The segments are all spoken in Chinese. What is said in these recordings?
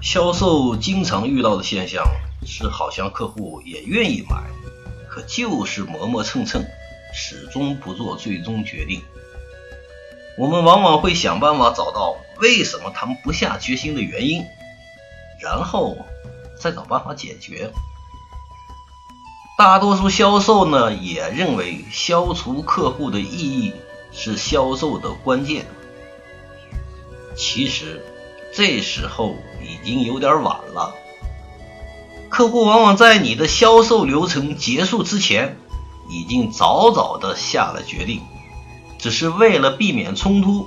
销售经常遇到的现象是，好像客户也愿意买，可就是磨磨蹭蹭，始终不做最终决定。我们往往会想办法找到为什么他们不下决心的原因，然后再找办法解决。大多数销售呢，也认为消除客户的意义是销售的关键。其实，这时候已经有点晚了。客户往往在你的销售流程结束之前，已经早早的下了决定，只是为了避免冲突，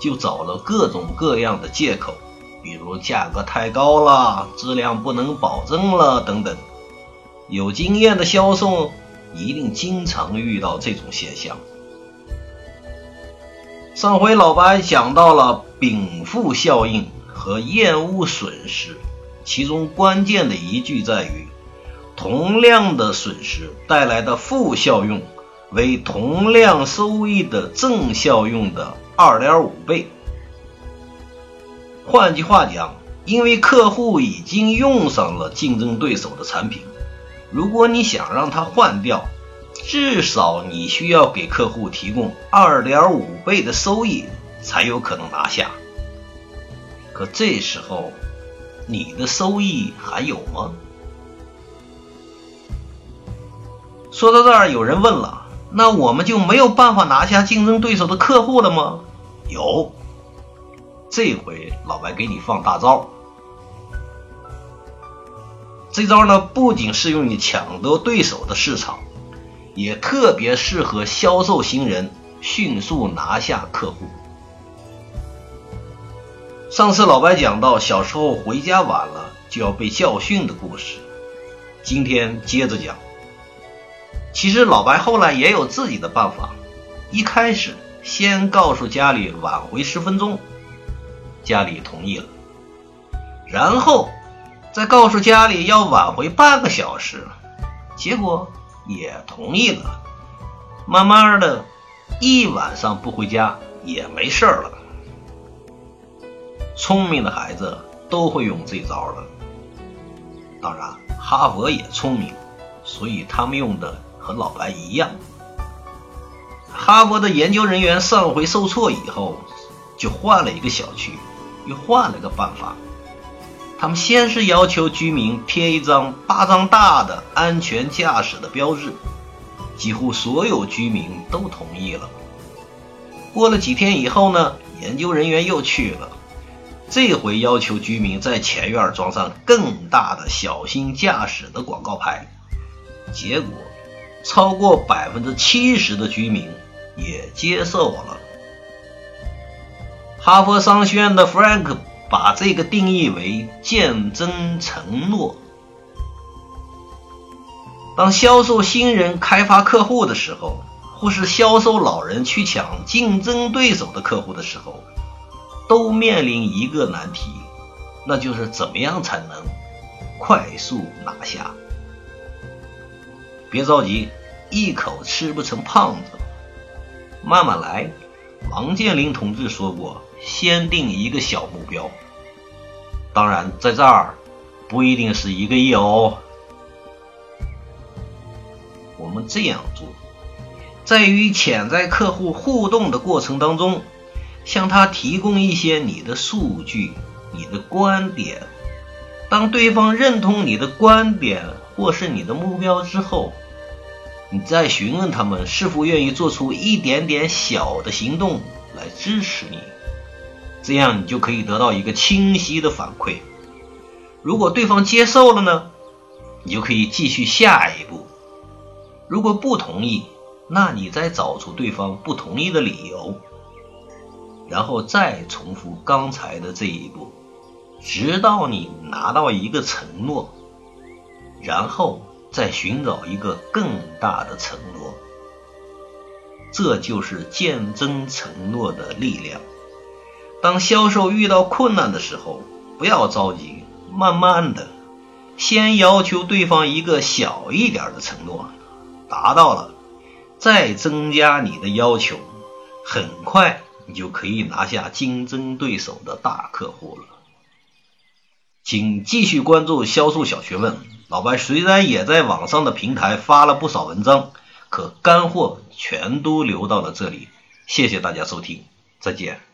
就找了各种各样的借口，比如价格太高了、质量不能保证了等等。有经验的销售一定经常遇到这种现象。上回老白讲到了禀赋效应和厌恶损失，其中关键的一句在于，同量的损失带来的负效用为同量收益的正效用的二点五倍。换句话讲，因为客户已经用上了竞争对手的产品。如果你想让他换掉，至少你需要给客户提供二点五倍的收益，才有可能拿下。可这时候，你的收益还有吗？说到这儿，有人问了：那我们就没有办法拿下竞争对手的客户了吗？有，这回老白给你放大招。这招呢，不仅适用于抢夺对手的市场，也特别适合销售新人迅速拿下客户。上次老白讲到小时候回家晚了就要被教训的故事，今天接着讲。其实老白后来也有自己的办法，一开始先告诉家里晚回十分钟，家里同意了，然后。再告诉家里要晚回半个小时，结果也同意了。慢慢的，一晚上不回家也没事了。聪明的孩子都会用这招的。当然，哈佛也聪明，所以他们用的和老白一样。哈佛的研究人员上回受挫以后，就换了一个小区，又换了个办法。他们先是要求居民贴一张巴掌大的安全驾驶的标志，几乎所有居民都同意了。过了几天以后呢，研究人员又去了，这回要求居民在前院装上更大的“小心驾驶”的广告牌，结果超过百分之七十的居民也接受了。哈佛商学院的 Frank。把这个定义为见真承诺。当销售新人开发客户的时候，或是销售老人去抢竞争对手的客户的时候，都面临一个难题，那就是怎么样才能快速拿下。别着急，一口吃不成胖子，慢慢来。王健林同志说过。先定一个小目标，当然在这儿不一定是一个亿哦。我们这样做，在与潜在客户互动的过程当中，向他提供一些你的数据、你的观点。当对方认同你的观点或是你的目标之后，你再询问他们是否愿意做出一点点小的行动来支持你。这样你就可以得到一个清晰的反馈。如果对方接受了呢，你就可以继续下一步；如果不同意，那你再找出对方不同意的理由，然后再重复刚才的这一步，直到你拿到一个承诺，然后再寻找一个更大的承诺。这就是见真承诺的力量。当销售遇到困难的时候，不要着急，慢慢的，先要求对方一个小一点的承诺，达到了，再增加你的要求，很快你就可以拿下竞争对手的大客户了。请继续关注销售小学问。老白虽然也在网上的平台发了不少文章，可干货全都留到了这里。谢谢大家收听，再见。